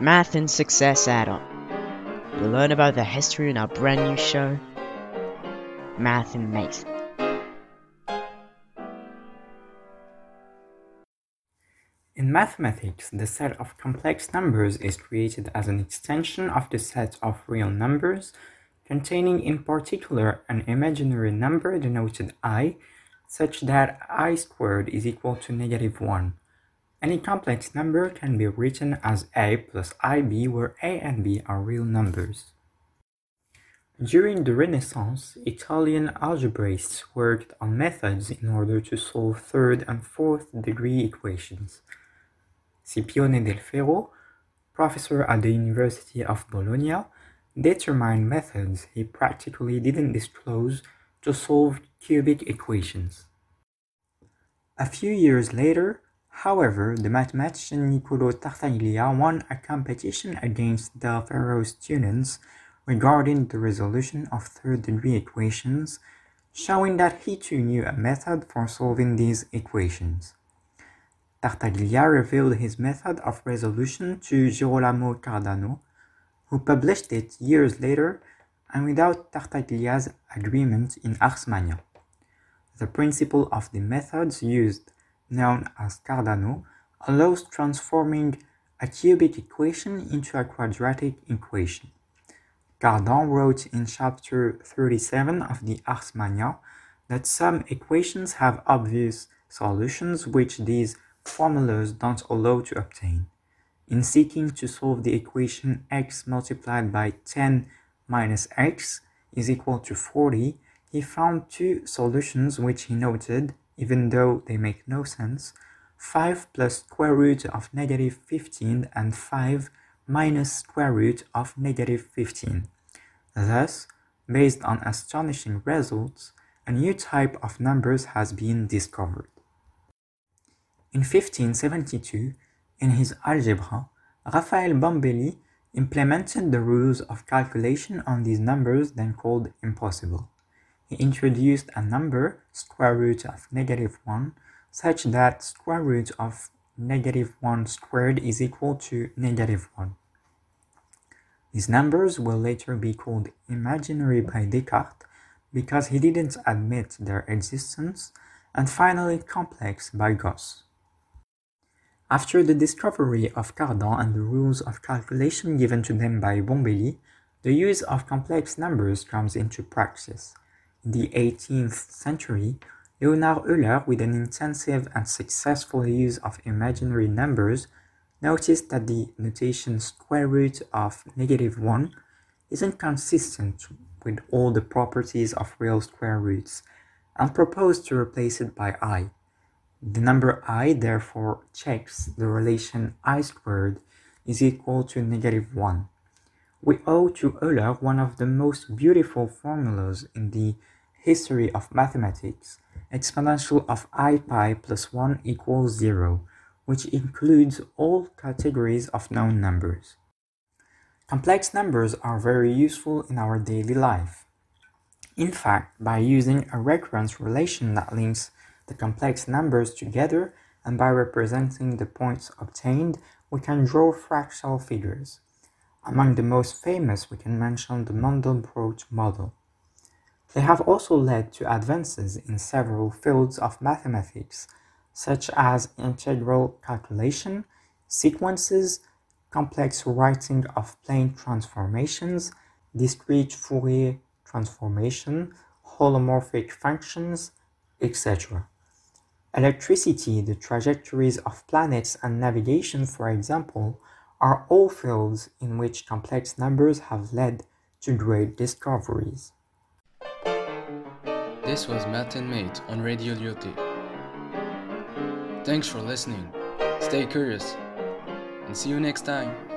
Math and Success Add-on. You'll learn about the history in our brand new show, Math and Mate. In mathematics, the set of complex numbers is created as an extension of the set of real numbers, containing in particular an imaginary number denoted i, such that i squared is equal to negative 1. Any complex number can be written as a plus ib where a and b are real numbers. During the Renaissance, Italian algebraists worked on methods in order to solve third and fourth degree equations. Scipione del Ferro, professor at the University of Bologna, determined methods he practically didn't disclose to solve cubic equations. A few years later, However, the mathematician Niccolò Tartaglia won a competition against del Ferro's students regarding the resolution of third-degree equations, showing that he too knew a method for solving these equations. Tartaglia revealed his method of resolution to Girolamo Cardano, who published it years later and without Tartaglia's agreement in Ars Magna. The principle of the methods used known as Cardano, allows transforming a cubic equation into a quadratic equation. Cardan wrote in chapter 37 of the Ars Magna that some equations have obvious solutions which these formulas don't allow to obtain. In seeking to solve the equation x multiplied by 10 minus x is equal to 40, he found two solutions which he noted even though they make no sense, 5 plus square root of negative 15 and 5 minus square root of negative 15. Thus, based on astonishing results, a new type of numbers has been discovered. In 1572, in his algebra, Raphael Bombelli implemented the rules of calculation on these numbers then called impossible he introduced a number, square root of negative 1, such that square root of negative 1 squared is equal to negative 1. These numbers will later be called imaginary by Descartes because he didn't admit their existence, and finally complex by Gauss. After the discovery of Cardan and the rules of calculation given to them by Bombelli, the use of complex numbers comes into practice the 18th century, Leonhard Euler, with an intensive and successful use of imaginary numbers, noticed that the notation square root of negative 1 isn't consistent with all the properties of real square roots and proposed to replace it by i. The number i therefore checks the relation i squared is equal to negative 1. We owe to Euler one of the most beautiful formulas in the history of mathematics, exponential of i pi plus 1 equals 0, which includes all categories of known numbers. Complex numbers are very useful in our daily life. In fact, by using a recurrence relation that links the complex numbers together and by representing the points obtained, we can draw fractal figures. Among hmm. the most famous, we can mention the Mandelbrot model. They have also led to advances in several fields of mathematics, such as integral calculation, sequences, complex writing of plane transformations, discrete Fourier transformation, holomorphic functions, etc. Electricity, the trajectories of planets, and navigation, for example, are all fields in which complex numbers have led to great discoveries. This was Math and Mate on Radio Lyautey. Thanks for listening. Stay curious and see you next time.